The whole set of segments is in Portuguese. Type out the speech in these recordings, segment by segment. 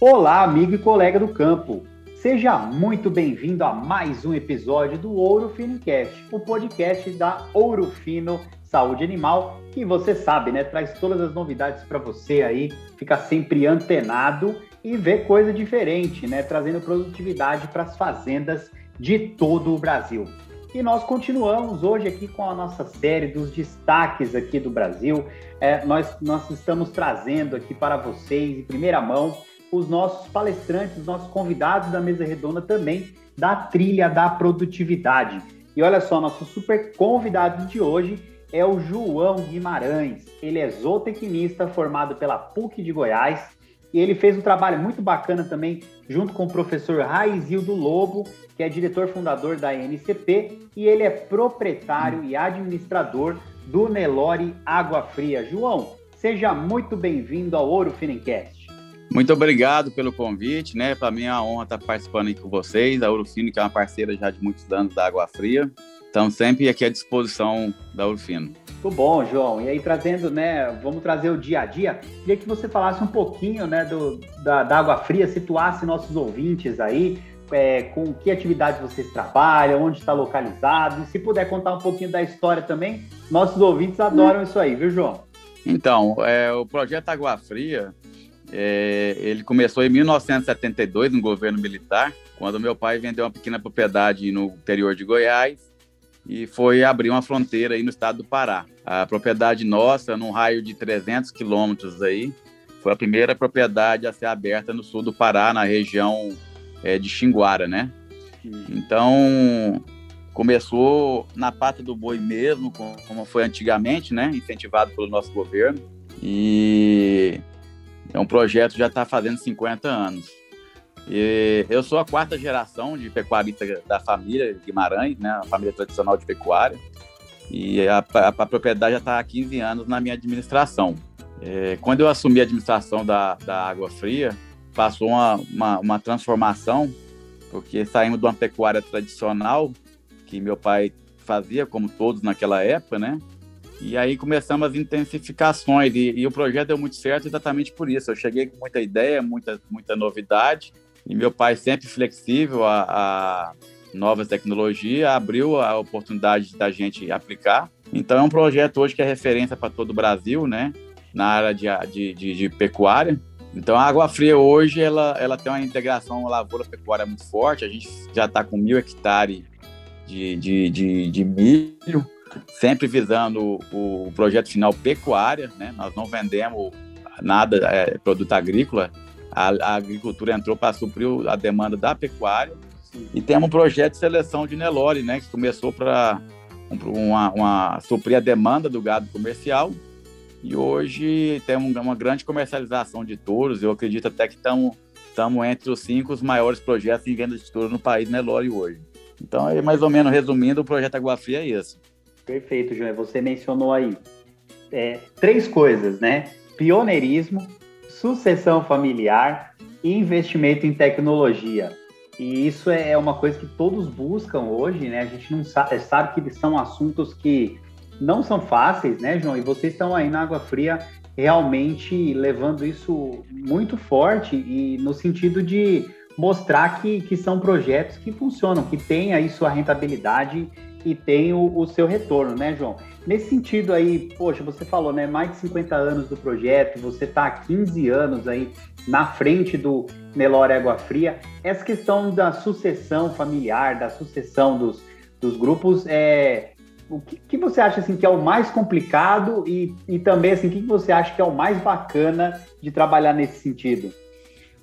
Olá, amigo e colega do campo. Seja muito bem-vindo a mais um episódio do Ouro Fino Cast, o podcast da Ouro Fino Saúde Animal, que você sabe, né, traz todas as novidades para você aí, fica sempre antenado e ver coisa diferente, né, trazendo produtividade para as fazendas de todo o Brasil. E nós continuamos hoje aqui com a nossa série dos destaques aqui do Brasil. É, nós, nós estamos trazendo aqui para vocês, em primeira mão, os nossos palestrantes, os nossos convidados da mesa redonda também da trilha da produtividade. E olha só, nosso super convidado de hoje é o João Guimarães. Ele é zootecnista formado pela PUC de Goiás e ele fez um trabalho muito bacana também junto com o professor Raizildo Lobo, que é diretor fundador da NCP, e ele é proprietário e administrador do Nelore Água Fria. João, seja muito bem-vindo ao Ouro Finencast. Muito obrigado pelo convite, né? Para mim é uma honra estar participando aqui com vocês. A Ourofino, que é uma parceira já de muitos anos da Água Fria. Estamos sempre aqui à disposição da Ourofino. Muito bom, João. E aí, trazendo, né? Vamos trazer o dia a dia. Queria que você falasse um pouquinho, né, do, da, da Água Fria, situasse nossos ouvintes aí, é, com que atividades vocês trabalham, onde está localizado. E se puder contar um pouquinho da história também, nossos ouvintes adoram isso aí, viu, João? Então, é, o projeto Água Fria, é, ele começou em 1972, no governo militar, quando meu pai vendeu uma pequena propriedade no interior de Goiás e foi abrir uma fronteira aí no estado do Pará. A propriedade nossa, num raio de 300 quilômetros aí, foi a primeira propriedade a ser aberta no sul do Pará, na região é, de Xinguara, né? Então, começou na pata do boi mesmo, como foi antigamente, né? Incentivado pelo nosso governo. E é um projeto que já está fazendo 50 anos. E eu sou a quarta geração de pecuarista da família Guimarães, né, a família tradicional de pecuária. E a, a, a propriedade já está há 15 anos na minha administração. É, quando eu assumi a administração da, da Água Fria, passou uma, uma, uma transformação, porque saímos de uma pecuária tradicional, que meu pai fazia, como todos naquela época, né? E aí começamos as intensificações e, e, o projeto deu muito certo exatamente por isso. Eu cheguei com muita ideia, muita, muita novidade e meu pai, sempre flexível a, a novas tecnologias, abriu a oportunidade da gente aplicar. Então, é um projeto hoje que é referência para todo o Brasil, né? Na área de, de, de, de pecuária. Então, a Água Fria hoje, ela, ela tem uma integração lavoura-pecuária muito forte. A gente já está com mil hectares de, de, de, de milho, sempre visando o, projeto final pecuária, né? Nós não vendemos nada, é, produto agrícola, a, a agricultura entrou para suprir a demanda da pecuária. E temos um projeto de seleção de Nelore, né, que começou para uma, uma, suprir a demanda do gado comercial. E hoje temos uma grande comercialização de touros. Eu acredito até que estamos entre os cinco os maiores projetos em venda de touros no país Nelore hoje. Então, aí, mais ou menos resumindo, o projeto Água Fria é isso. Perfeito, João. Você mencionou aí é, três coisas, né? Pioneirismo, sucessão familiar e investimento em tecnologia. E isso é uma coisa que todos buscam hoje, né? A gente não sabe, sabe que são assuntos que não são fáceis, né, João? E vocês estão aí na Água Fria realmente levando isso muito forte e no sentido de mostrar que, que são projetos que funcionam, que têm aí sua rentabilidade e tem o, o, seu retorno, né, João? Nesse sentido aí, poxa, você falou, né, mais de 50 anos do projeto, você está há 15 anos aí na frente do Nelore Água Fria. Essa questão da sucessão familiar, da sucessão dos, dos grupos, é, o que, que, você acha assim que é o mais complicado e, e também assim, o que, que você acha que é o mais bacana de trabalhar nesse sentido?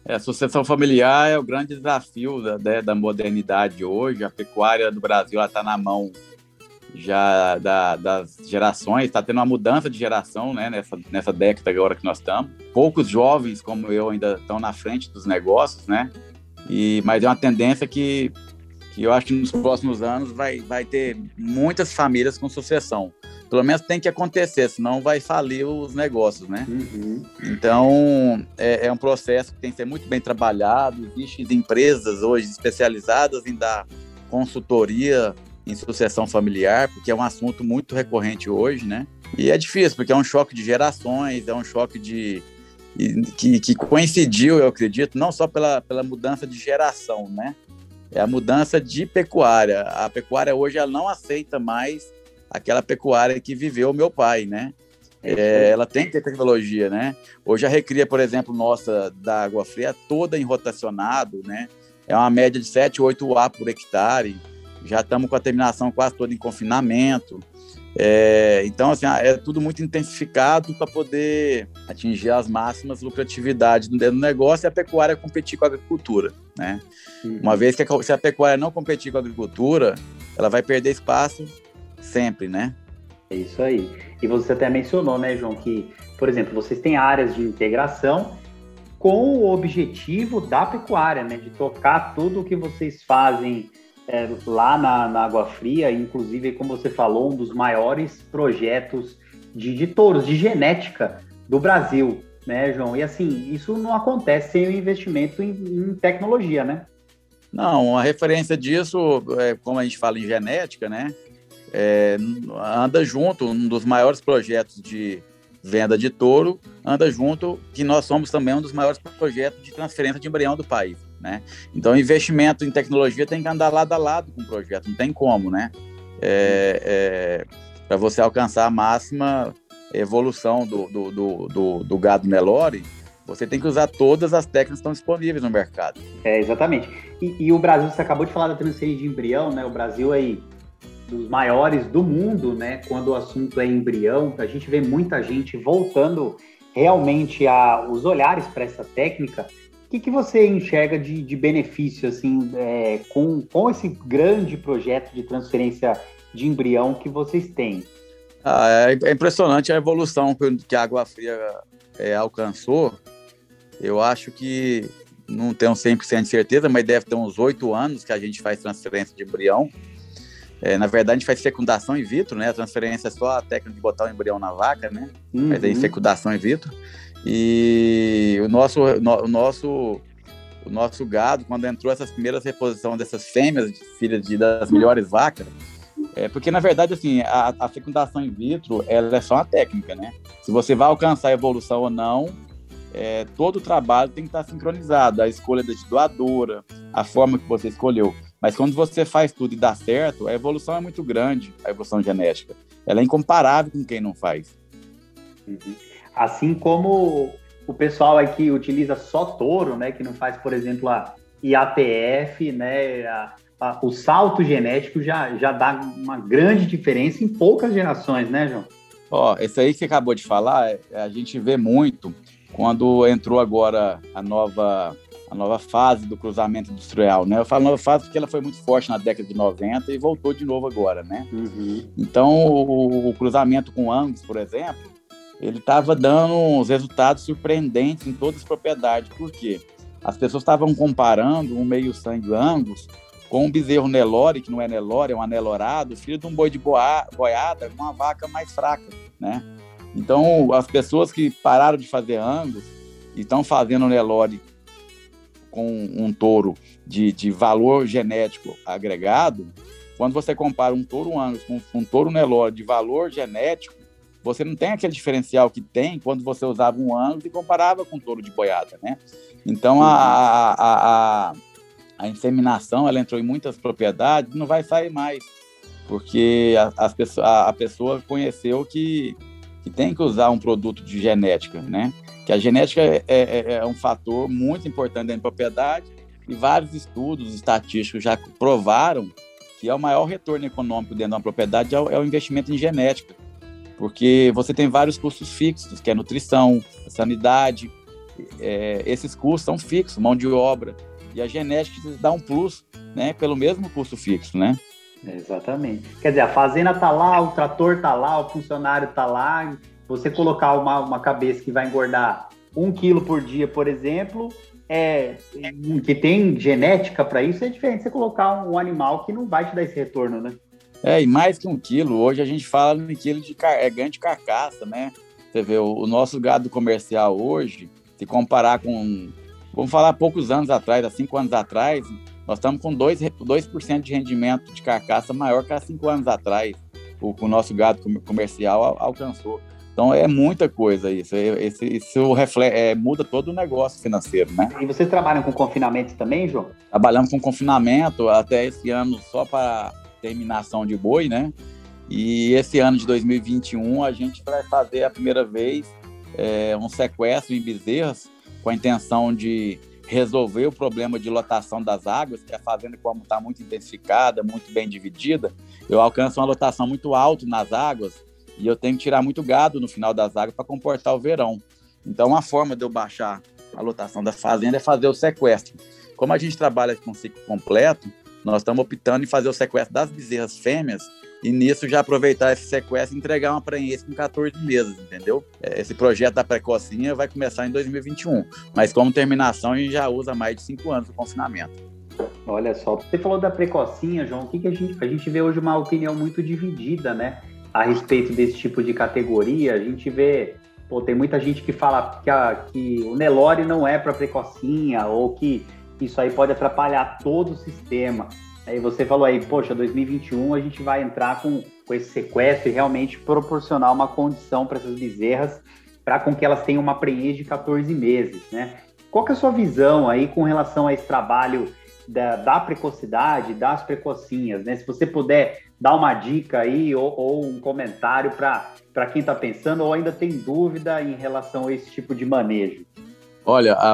É, a sucessão familiar é o grande desafio da, né, da modernidade hoje. A pecuária do Brasil está na mão já da, das gerações, está tendo uma mudança de geração né, nessa, nessa década agora que nós estamos. Poucos jovens como eu ainda estão na frente dos negócios, né? E, mas é uma tendência que, que eu acho que nos próximos anos vai, vai ter muitas famílias com sucessão. Pelo menos tem que acontecer, senão vai falir os negócios, né? Uhum. Então, é, é, um processo que tem que ser muito bem trabalhado. Existem empresas hoje especializadas em dar consultoria em sucessão familiar, porque é um assunto muito recorrente hoje, né? E é difícil, porque é um choque de gerações, é um choque de, que, que coincidiu, eu acredito, não só pela, pela mudança de geração, né? É a mudança de pecuária. A pecuária hoje ela não aceita mais aquela pecuária que viveu meu pai, né? É, ela tem que ter tecnologia, né? Hoje a recria, por exemplo, nossa da água fria toda em rotacionado, né? É uma média de 7, 8 A por hectare. Já estamos com a terminação quase toda em confinamento. É, então, assim, é tudo muito intensificado para poder atingir as máximas lucratividade do negócio e a pecuária competir com a agricultura, né? Uma vez que a, se a pecuária não competir com a agricultura, ela vai perder espaço sempre, né? É isso aí. E você até mencionou, né, João, que, por exemplo, vocês têm áreas de integração com o objetivo da pecuária, né, de tocar tudo o que vocês fazem é, lá na, na, Água Fria, inclusive, como você falou, um dos maiores projetos de, de touros, de genética do Brasil, né, João? E assim, isso não acontece sem o investimento em, em tecnologia, né? Não, a referência disso, é, como a gente fala em genética, né, é, anda junto, um dos maiores projetos de venda de touro, anda junto, que nós somos também um dos maiores projetos de transferência de embrião do país. Né? Então, investimento em tecnologia tem que andar lado a lado com o projeto, não tem como, né? É, é, Para você alcançar a máxima evolução do, do, do, do, do gado Nelore, você tem que usar todas as técnicas que estão disponíveis no mercado. É, exatamente. E, e, o Brasil, você acabou de falar da transferência de embrião, né? O Brasil aí, dos maiores do mundo, né? Quando o assunto é embrião, a gente vê muita gente voltando realmente a, os olhares para essa técnica o que, que você enxerga de, de benefício assim, é, com, com esse grande projeto de transferência de embrião que vocês têm? Ah, é, é impressionante a evolução que a Água Fria é, alcançou. Eu acho que não tenho 100% de certeza, mas deve ter uns oito anos que a gente faz transferência de embrião. É, na verdade, a gente faz fecundação in vitro, né? A transferência é só a técnica de botar o embrião na vaca, né? Uhum. Mas aí fecundação in vitro. E o nosso, o nosso, o nosso gado, quando entrou essas primeiras reposições dessas fêmeas, de filhas de, das melhores vacas, é porque na verdade assim a, a, fecundação in vitro ela é só uma técnica, né? Se você vai alcançar a evolução ou não, é, todo o trabalho tem que estar sincronizado, a escolha da doadora, a forma que você escolheu. Mas quando você faz tudo e dá certo, a evolução é muito grande, a evolução genética. Ela é incomparável com quem não faz. Uhum. Assim como o pessoal aqui utiliza só touro, né, que não faz, por exemplo, a IATF, né, a, a, o salto genético já, já dá uma grande diferença em poucas gerações, né, João? Ó, oh, esse aí que você acabou de falar, é, a gente vê muito quando entrou agora a nova a nova fase do cruzamento industrial, né? Eu falo nova fase porque ela foi muito forte na década de 90 e voltou de novo agora, né? Uhum. Então, o, o, cruzamento com Angus, por exemplo, ele estava dando uns resultados surpreendentes em todas as propriedades. Por quê? As pessoas estavam comparando um meio sangue Angus com um bezerro Nelore, que não é Nelore, é um anelorado, filho de um boi de boa, boiada, uma vaca mais fraca, né? Então, as pessoas que pararam de fazer Angus e estão fazendo Nelore com um touro de, de valor genético agregado, quando você compara um touro Angus com um touro Nelore de valor genético, você não tem aquele diferencial que tem quando você usava um ângulo e comparava com touro de boiada, né? Então, a, a, a, a, inseminação, ela entrou em muitas propriedades não vai sair mais, porque a, a, a pessoa conheceu que, que tem que usar um produto de genética, né? Que a genética é, é, é um fator muito importante dentro da propriedade e vários estudos estatísticos já provaram que é o maior retorno econômico dentro de uma propriedade é o, é o investimento em genética porque você tem vários custos fixos, que é nutrição, sanidade. É, esses custos são fixos, mão de obra. E a genética dá um plus, né, pelo mesmo custo fixo, né? Exatamente. Quer dizer, a fazenda tá lá, o trator tá lá, o funcionário tá lá. Você colocar uma, uma cabeça que vai engordar um quilo por dia, por exemplo, é, que tem genética para isso, é diferente você colocar um, um animal que não vai te dar esse retorno, né? É, e mais que um quilo, hoje a gente fala em quilo de car é, ganho de carcaça, né? Você vê, o, o, nosso gado comercial hoje, se comparar com, vamos falar poucos anos atrás, há cinco anos atrás, nós estamos com 2%, 2 de rendimento de carcaça maior que há cinco anos atrás, o, o nosso gado comercial alcançou. Então é muita coisa isso. Esse, isso reflete, é, muda todo o negócio financeiro, né? E vocês trabalham com confinamento também, João? Trabalhamos com confinamento até esse ano só para terminação de boi, né? E esse ano de 2021 a gente vai fazer a primeira vez é, um sequestro em bezerras com a intenção de resolver o problema de lotação das águas, que a fazenda, como está muito intensificada, muito bem dividida, eu alcanço uma lotação muito alta nas águas e eu tenho que tirar muito gado no final das águas para comportar o verão. Então, uma forma de eu baixar a lotação da fazenda é fazer o sequestro. Como a gente trabalha com ciclo completo, nós estamos optando em fazer o sequestro das bezerras fêmeas e nisso já aproveitar esse sequestro e entregar uma prenhez com 14 meses, entendeu? É, esse projeto da precocinha vai começar em 2021, mas como terminação a gente já usa mais de cinco anos o confinamento. Olha só, você falou da precocinha, João, o que, que a gente a gente vê hoje uma opinião muito dividida, né? a respeito desse tipo de categoria. A gente vê, pô, tem muita gente que fala que, a, que o Nelore não é para precocinha ou que isso aí pode atrapalhar todo o sistema. Aí você falou aí, poxa, 2021 a gente vai entrar com, com esse sequestro e realmente proporcionar uma condição para essas bezerras para com que elas tenham uma prenhez de 14 meses, né? Qual que é a sua visão aí com relação a esse trabalho da, da precocidade, das precocinhas, né? Se você puder dar uma dica aí ou, ou um comentário para quem está pensando ou ainda tem dúvida em relação a esse tipo de manejo. Olha, a,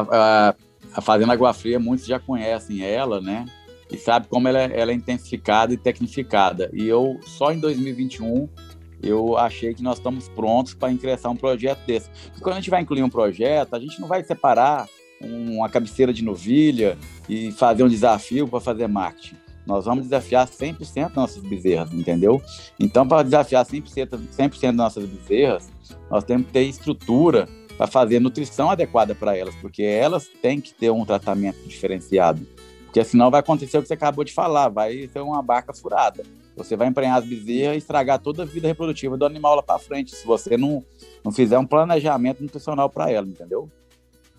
a, a Fazenda Água Fria, muitos já conhecem ela, né? E sabe como ela, é, ela é intensificada e tecnificada. E eu, só em 2021, eu achei que nós estamos prontos para ingressar um projeto desse. Porque quando a gente vai incluir um projeto, a gente não vai separar uma cabeceira de novilha e fazer um desafio para fazer marketing. Nós vamos desafiar 100% nossas bezerras, entendeu? Então, para desafiar 100%, 100 das nossas bezerras, nós temos que ter estrutura para fazer nutrição adequada para elas, porque elas têm que ter um tratamento diferenciado. Porque senão vai acontecer o que você acabou de falar, vai ser uma barca furada. Você vai emprenhar as bezerras e estragar toda a vida reprodutiva do animal lá para frente, se você não, não fizer um planejamento nutricional para ela, entendeu?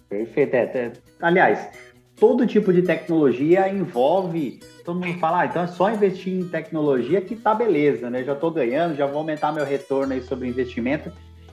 Perfeito. É, é, aliás, todo tipo de tecnologia envolve. Todo mundo fala, ah, então é só investir em tecnologia que tá beleza, né? Já estou ganhando, já vou aumentar meu retorno aí sobre investimento.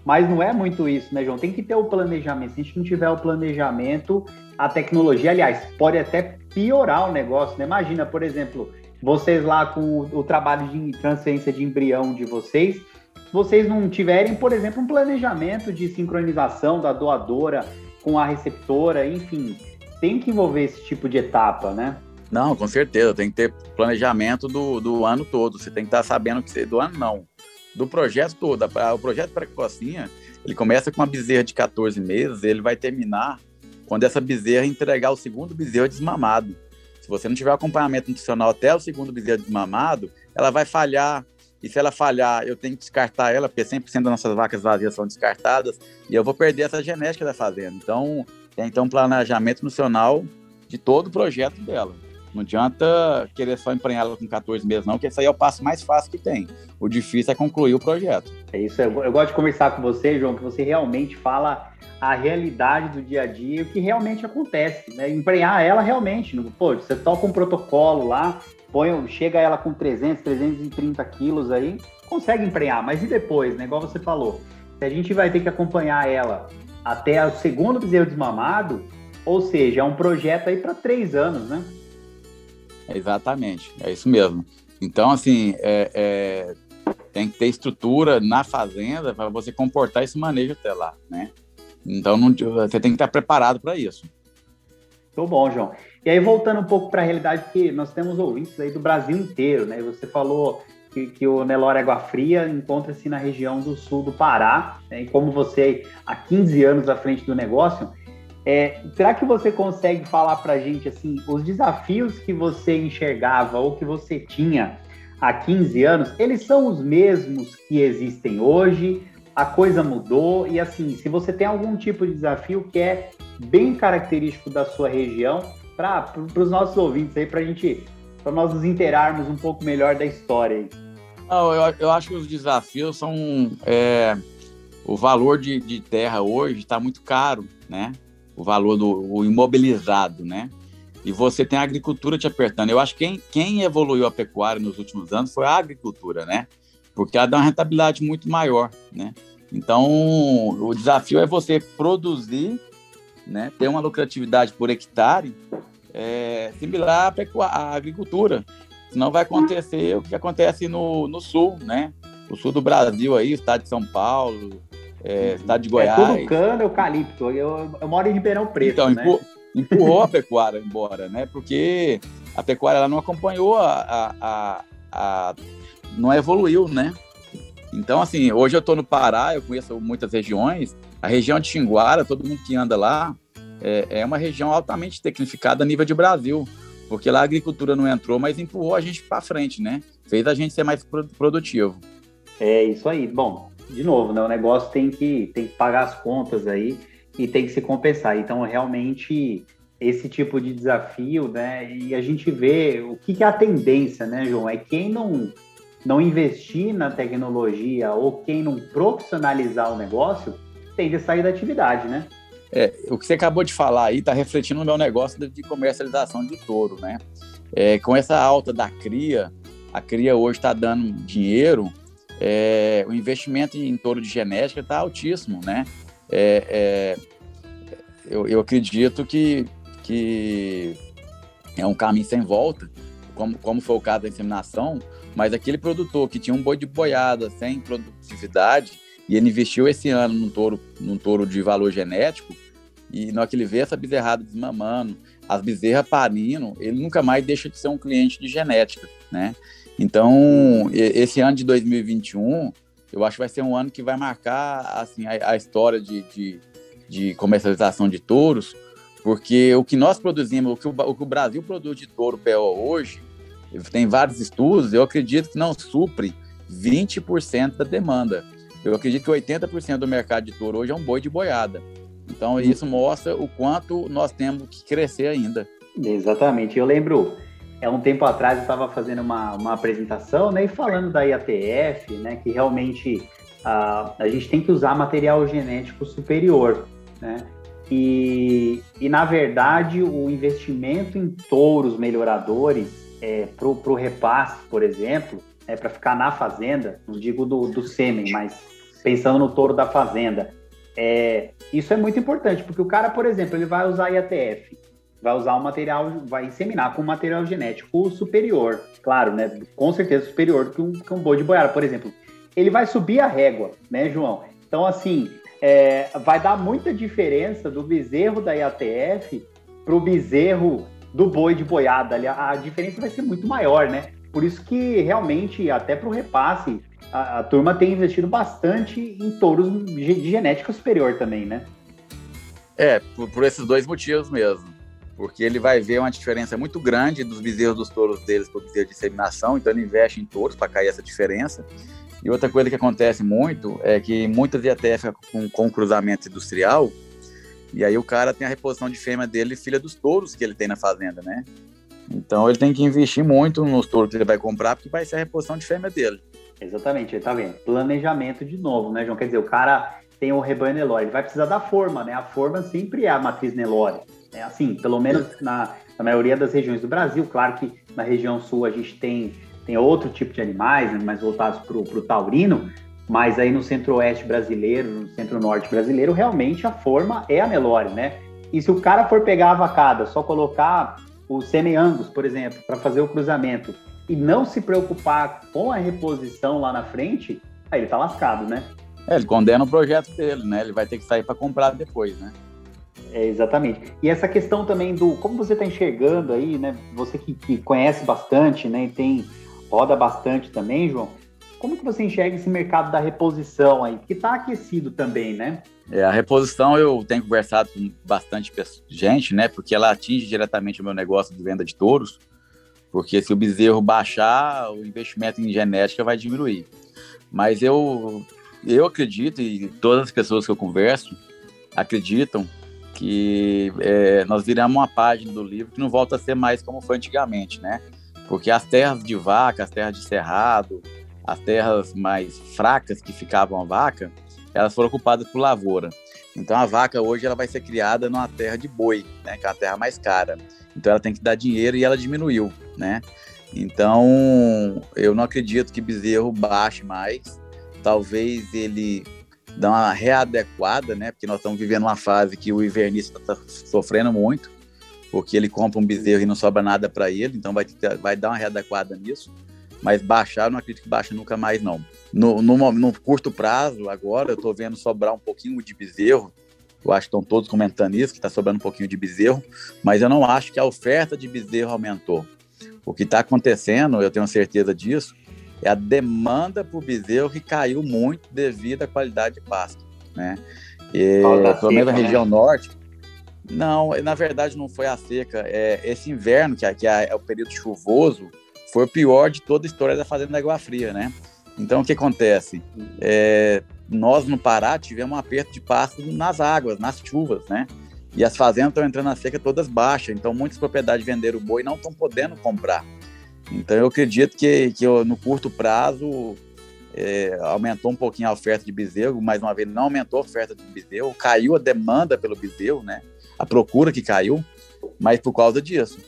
Mas não é muito isso, né, João? Tem que ter o planejamento. Se a gente não tiver o planejamento, a tecnologia, aliás, pode até piorar o negócio, né? Imagina, por exemplo, vocês lá com o, trabalho de transferência de embrião de vocês, se vocês não tiverem, por exemplo, um planejamento de sincronização da doadora com a receptora, enfim, tem que envolver esse tipo de etapa, né? Não, com certeza, tem que ter planejamento do, do ano todo, você tem que estar sabendo que você, do ano não, do projeto todo. O projeto Precocinha, ele começa com uma bezerra de 14 meses, ele vai terminar quando essa bezerra entregar o segundo bezerro desmamado. Se você não tiver acompanhamento nutricional até o segundo bezerro desmamado, ela vai falhar, e se ela falhar, eu tenho que descartar ela, porque 100% das nossas vacas vazias são descartadas, e eu vou perder essa genética da fazenda. Então, tem então um planejamento nutricional de todo o projeto dela. Não adianta querer só emprenhar ela com 14 meses, não, que esse aí é o passo mais fácil que tem. O difícil é concluir o projeto. É isso, eu, eu gosto de conversar com você, João, que você realmente fala a realidade do dia a dia, o que realmente acontece, né? Emprenhar ela realmente, pô, você toca um protocolo lá, põe, chega ela com 300, 330 quilos aí, consegue emprenhar, mas e depois, né? Igual você falou, se a gente vai ter que acompanhar ela até o segundo bezerro desmamado, ou seja, é um projeto aí para três anos, né? Exatamente, é isso mesmo. Então, assim, é, é, tem que ter estrutura na fazenda para você comportar esse manejo até lá, né? Então, não, você tem que estar preparado para isso. Muito bom, João. E aí, voltando um pouco para a realidade, que nós temos ouvintes aí do Brasil inteiro, né? Você falou que, que o Nelore Água Fria encontra-se na região do sul do Pará, né? e como você, há 15 anos à frente do negócio, é, será que você consegue falar para a gente, assim, os desafios que você enxergava ou que você tinha há 15 anos, eles são os mesmos que existem hoje? A coisa mudou? E, assim, se você tem algum tipo de desafio que é bem característico da sua região, para os nossos ouvintes aí, para a gente, para nós nos interarmos um pouco melhor da história aí. Não, eu, eu acho que os desafios são é, o valor de, de terra hoje está muito caro, né? O valor do o imobilizado, né? E você tem a agricultura te apertando. Eu acho que quem, quem evoluiu a pecuária nos últimos anos foi a agricultura, né? Porque ela dá uma rentabilidade muito maior, né? Então, o desafio é você produzir, né, ter uma lucratividade por hectare é, similar à, à agricultura. Senão vai acontecer o que acontece no, no sul, né? O sul do Brasil aí, estado de São Paulo, é, estado de Goiás. É tudo cana, eucalipto. Eu, eu moro em Ribeirão Preto, então, né? empurrou a pecuária embora, né? Porque a pecuária ela não acompanhou a, a, a, a não evoluiu, né? Então, assim, hoje eu estou no Pará, eu conheço muitas regiões. A região de Xinguara, todo mundo que anda lá, é, é uma região altamente tecnificada a nível de Brasil, porque lá a agricultura não entrou, mas empurrou a gente para frente, né? Fez a gente ser mais produtivo. É isso aí. Bom, de novo, né? O negócio tem que, tem que pagar as contas aí e tem que se compensar. Então, realmente, esse tipo de desafio, né? E a gente vê o que, que é a tendência, né, João? É quem não não investir na tecnologia ou quem não profissionalizar o negócio tende a sair da atividade, né? É, o que você acabou de falar aí está refletindo no meu negócio de comercialização de touro, né? É, com essa alta da cria, a cria hoje está dando dinheiro, é, o investimento em touro de genética está altíssimo, né? É, é, eu, eu, acredito que, que é um caminho sem volta, como, como foi o caso da inseminação, mas aquele produtor que tinha um boi de boiada sem produtividade, e ele investiu esse ano num touro, num touro de valor genético, e na hora que ele vê essa bezerrada desmamando, as bezerras parindo, ele nunca mais deixa de ser um cliente de genética, né? Então, esse ano de 2021, eu acho que vai ser um ano que vai marcar assim, a, a história de, de, de, comercialização de touros, porque o que nós produzimos, o que o, o, que o Brasil produz de touro PO hoje, tem vários estudos, eu acredito que não supre 20% da demanda. Eu acredito que 80% do mercado de touro hoje é um boi de boiada. Então, isso mostra o quanto nós temos que crescer ainda. Exatamente. Eu lembro, é um tempo atrás eu estava fazendo uma, uma apresentação, né, e falando da IATF, né, que realmente a, a gente tem que usar material genético superior, né? E, e na verdade o investimento em touros melhoradores é, para o repasse, por exemplo, é, para ficar na fazenda, não digo do, do sêmen, mas pensando no touro da fazenda, é, isso é muito importante, porque o cara, por exemplo, ele vai usar IATF, vai usar um material, vai inseminar com um material genético superior, claro, né? Com certeza superior que um, que um boi de boiada, por exemplo. Ele vai subir a régua, né, João? Então, assim, é, vai dar muita diferença do bezerro da IATF para o bezerro do boi de boiada. A diferença vai ser muito maior, né? Por isso que realmente, até para o repasse, a, a, turma tem investido bastante em touros de genética superior também, né? É, por, por, esses dois motivos mesmo. Porque ele vai ver uma diferença muito grande dos bezerros dos touros deles para o bezerro de inseminação, então ele investe em touros para cair essa diferença. E outra coisa que acontece muito é que muitas IATF com, com cruzamento industrial, e aí o cara tem a reposição de fêmea dele, filha dos touros que ele tem na fazenda, né? Então ele tem que investir muito nos touros que ele vai comprar, porque vai ser a reposição de fêmea dele. Exatamente, tá vendo? Planejamento de novo, né, João? Quer dizer, o cara tem o rebanho Nelore, ele vai precisar da forma, né? A forma sempre é a matriz Nelore. É assim, pelo menos na, na maioria das regiões do Brasil. Claro que na região sul a gente tem, tem outro tipo de animais, né, mais voltados para o taurino, mas aí no centro-oeste brasileiro, no centro-norte brasileiro, realmente a forma é a Nelore, né? E se o cara for pegar a vacada, só colocar o semi-angus, por exemplo, para fazer o cruzamento e não se preocupar com a reposição lá na frente, aí ele tá lascado, né? É, ele condena o projeto dele, né? Ele vai ter que sair para comprar depois, né? É, exatamente. E essa questão também do como você está enxergando aí, né? Você que, que, conhece bastante, né? E tem roda bastante também, João. Como que você enxerga esse mercado da reposição aí? Que está aquecido também, né? É, a reposição eu tenho conversado com bastante gente, né? Porque ela atinge diretamente o meu negócio de venda de touros. Porque se o bezerro baixar, o investimento em genética vai diminuir. Mas eu, eu acredito, e todas as pessoas que eu converso acreditam, que é, nós viramos uma página do livro que não volta a ser mais como foi antigamente, né? Porque as terras de vaca, as terras de cerrado, as terras mais fracas que ficavam a vaca, elas foram ocupadas por lavoura. Então a vaca hoje ela vai ser criada numa terra de boi, né, que é a terra mais cara. Então ela tem que dar dinheiro e ela diminuiu, né? Então eu não acredito que bezerro baixe mais. Talvez ele dar uma readequada, né? Porque nós estamos vivendo uma fase que o invernista está sofrendo muito, porque ele compra um bezerro e não sobra nada para ele, então vai, ter, vai dar uma readequada nisso. Mas baixar, eu não acredito que baixe nunca mais, não. No, no, no curto prazo, agora, eu estou vendo sobrar um pouquinho de bezerro. Eu acho que estão todos comentando isso, que está sobrando um pouquinho de bezerro, mas eu não acho que a oferta de bezerro aumentou. O que está acontecendo, eu tenho certeza disso, a demanda por bezerro que caiu muito devido à qualidade de pasto, né? E, pelo menos na né? região norte, não, na verdade não foi a seca. É, esse inverno, que, é, que é, é o período chuvoso, foi o pior de toda a história da Fazenda da Água Fria, né? Então, o que acontece? É, nós, no Pará, tivemos um aperto de pasto nas águas, nas chuvas, né? E as fazendas estão entrando na seca todas baixas, então muitas propriedades venderam o boi e não estão podendo comprar. Então eu acredito que, que no curto prazo é, aumentou um pouquinho a oferta de bezerro, mais uma vez não aumentou a oferta de bezerro, caiu a demanda pelo bezerro, né? A procura que caiu, mas por causa disso.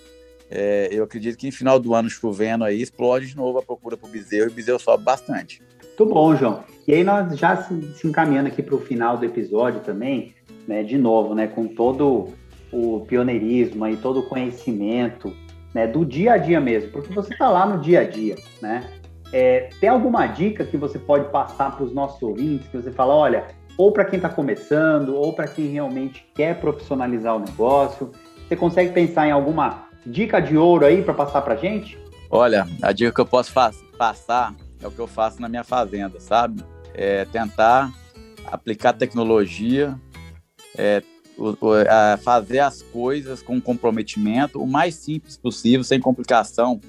É, eu acredito que em final do ano chovendo aí, explode de novo a procura por bezerro e o bezerro sobe bastante. Muito bom, João. E aí nós já se, se encaminhando aqui para o final do episódio também, né, de novo, né, com todo o pioneirismo e todo o conhecimento né, do dia a dia mesmo, porque você está lá no dia a dia, né? É, tem alguma dica que você pode passar para os nossos ouvintes que você fala, olha, ou para quem está começando, ou para quem realmente quer profissionalizar o negócio, você consegue pensar em alguma dica de ouro aí para passar para gente? Olha, a dica que eu posso passar é o que eu faço na minha fazenda, sabe? É tentar aplicar tecnologia, é, fazer as coisas com comprometimento, o mais simples possível, sem complicação,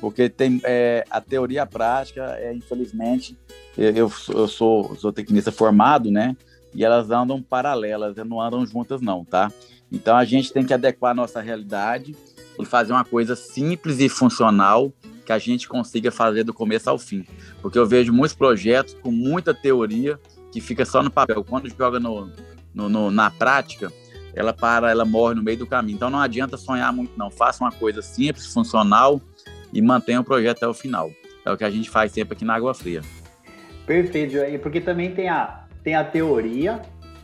porque tem é, a teoria a prática, é, infelizmente, eu, eu sou, sou tecnista formado, né? E elas andam paralelas, não andam juntas, não, tá? Então a gente tem que adequar a nossa realidade e fazer uma coisa simples e funcional que a gente consiga fazer do começo ao fim. Porque eu vejo muitos projetos com muita teoria que fica só no papel. Quando joga no, no, no, na prática, ela para, ela morre no meio do caminho. Então não adianta sonhar muito, não. Faça uma coisa simples, funcional e mantenha o projeto até o final. É o que a gente faz sempre aqui na Água Fria. Perfeito, porque também tem a, tem a teoria,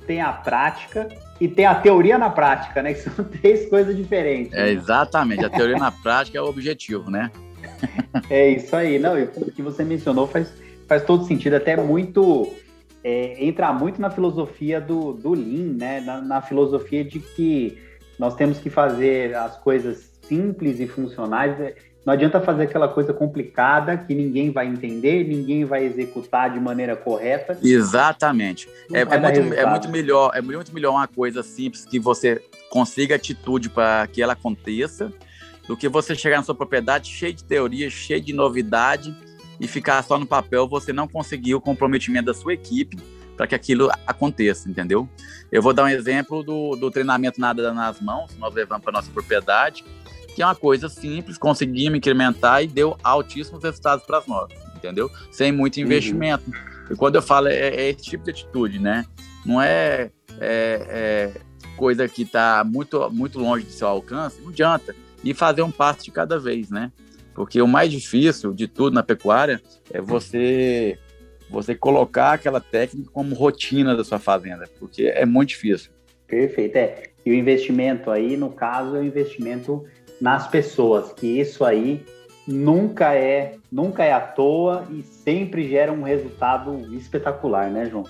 tem a prática e tem a teoria na prática, né? Que são três coisas diferentes. É, exatamente. A teoria na prática é o objetivo, né? é isso aí. Não, o que você mencionou faz, faz todo sentido, até muito é, entra muito na filosofia do, do Lean, né? Na, na, filosofia de que nós temos que fazer as coisas simples e funcionais. É, não adianta fazer aquela coisa complicada que ninguém vai entender, ninguém vai executar de maneira correta. Exatamente. É, é, muito, é, muito, melhor, é muito melhor uma coisa simples que você consiga atitude para que ela aconteça, do que você chegar na sua propriedade cheio de teoria, cheio de novidade e ficar só no papel, você não conseguiu o comprometimento da sua equipe para que aquilo aconteça, entendeu? Eu vou dar um exemplo do, do treinamento Nada nas Mãos, nós levamos para nossa propriedade, que é uma coisa simples, conseguimos incrementar e deu altíssimos resultados para nós, entendeu? Sem muito uhum. investimento. Uhum. E quando eu falo, é, é, esse tipo de atitude, né? Não é, é, é coisa que está muito, muito longe do seu alcance, não adianta. E fazer um passo de cada vez, né? Porque o mais difícil de tudo na pecuária é você você colocar aquela técnica como rotina da sua fazenda, porque é muito difícil. Perfeito, é. E o investimento aí, no caso, é o investimento nas pessoas, que isso aí nunca é, nunca é à toa e sempre gera um resultado espetacular, né, João?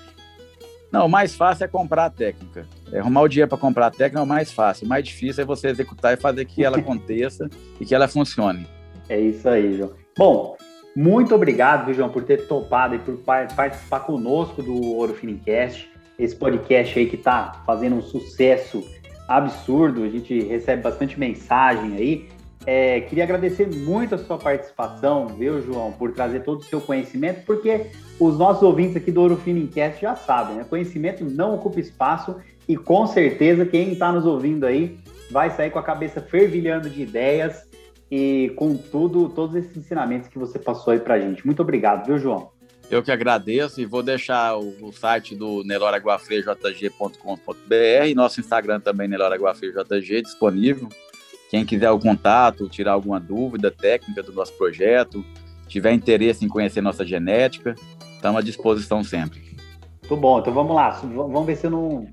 Não, o mais fácil é comprar a técnica. É arrumar o dinheiro para comprar a técnica é o mais fácil. O mais difícil é você executar e fazer que ela aconteça e que ela funcione. É isso aí, João. Bom, muito obrigado, João, por ter topado e por participar conosco do Ouro Finicast, esse podcast aí que está fazendo um sucesso absurdo, a gente recebe bastante mensagem aí. É, queria agradecer muito a sua participação, viu, João, por trazer todo o seu conhecimento, porque os nossos ouvintes aqui do Ouro Finicast já sabem, né? Conhecimento não ocupa espaço e com certeza quem está nos ouvindo aí vai sair com a cabeça fervilhando de ideias e com tudo, todos esses ensinamentos que você passou aí pra gente. Muito obrigado, viu, João? Eu que agradeço e vou deixar o, o site do neloraguafreiajg.com.br e nosso Instagram também, neloraguafreiajg, disponível. Quem quiser o contato, tirar alguma dúvida técnica do nosso projeto, tiver interesse em conhecer nossa genética, estamos à disposição sempre. Muito bom, então vamos lá. Vamos ver se eu não.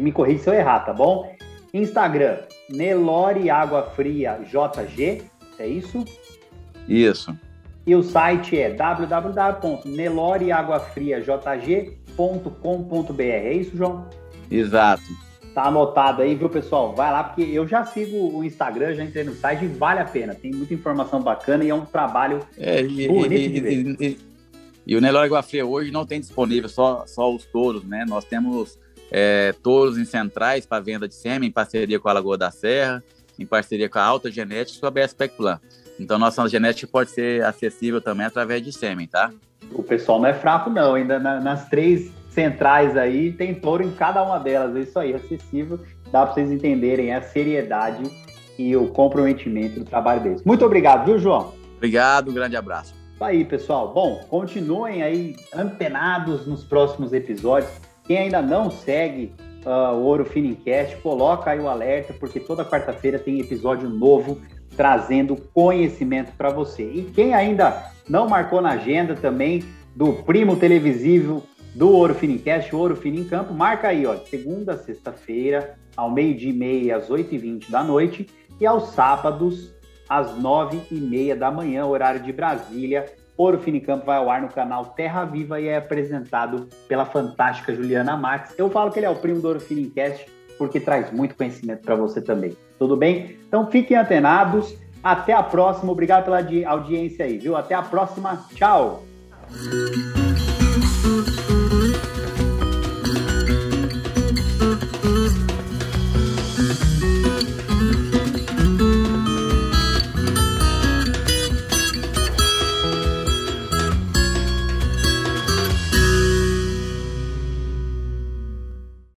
Me corrija se eu errar, tá bom? Instagram, Nelore Água Fria JG, é isso? Isso. E o site é www.neloreaguafriajg.com.br. É isso, João? Exato. Tá anotado aí, viu, pessoal? Vai lá, porque eu já sigo o Instagram, já entrei no site e vale a pena. Tem muita informação bacana e é um trabalho é, e, bonito e, de ver. E, e, o Nelore hoje não tem disponível só, só os touros, né? Nós temos é, touros em centrais para venda de sêmen, em parceria com a Lagoa da Serra, em parceria com a Alta Genética e com a BS Plan. Então, nossa genética pode ser acessível também através de sêmen, tá? O pessoal não é fraco, não. Ainda na, nas três centrais aí, tem touro em cada uma delas. É isso aí, acessível. Dá para vocês entenderem a seriedade e o comprometimento do trabalho deles. Muito obrigado, viu, João? Obrigado, um grande abraço. Aí, pessoal. Bom, continuem aí antenados nos próximos episódios. Quem ainda não segue uh, Ouro Finincast, coloca aí o alerta, porque toda quarta-feira tem episódio novo trazendo conhecimento para você. E quem ainda não marcou na agenda também do primo televisivo do Ouro Finincast, Ouro Fino em Campo, marca aí, ó, segunda sexta-feira, ao meio-dia e meia, às 8h20 da noite, e aos sábados, às nove e meia da manhã, horário de Brasília, Ouro Finicampo vai ao ar no canal Terra Viva e é apresentado pela fantástica Juliana Max. Eu falo que ele é o primo do Ouro Finicast porque traz muito conhecimento para você também. Tudo bem? Então fiquem antenados. Até a próxima. Obrigado pela audiência aí, viu? Até a próxima. Tchau.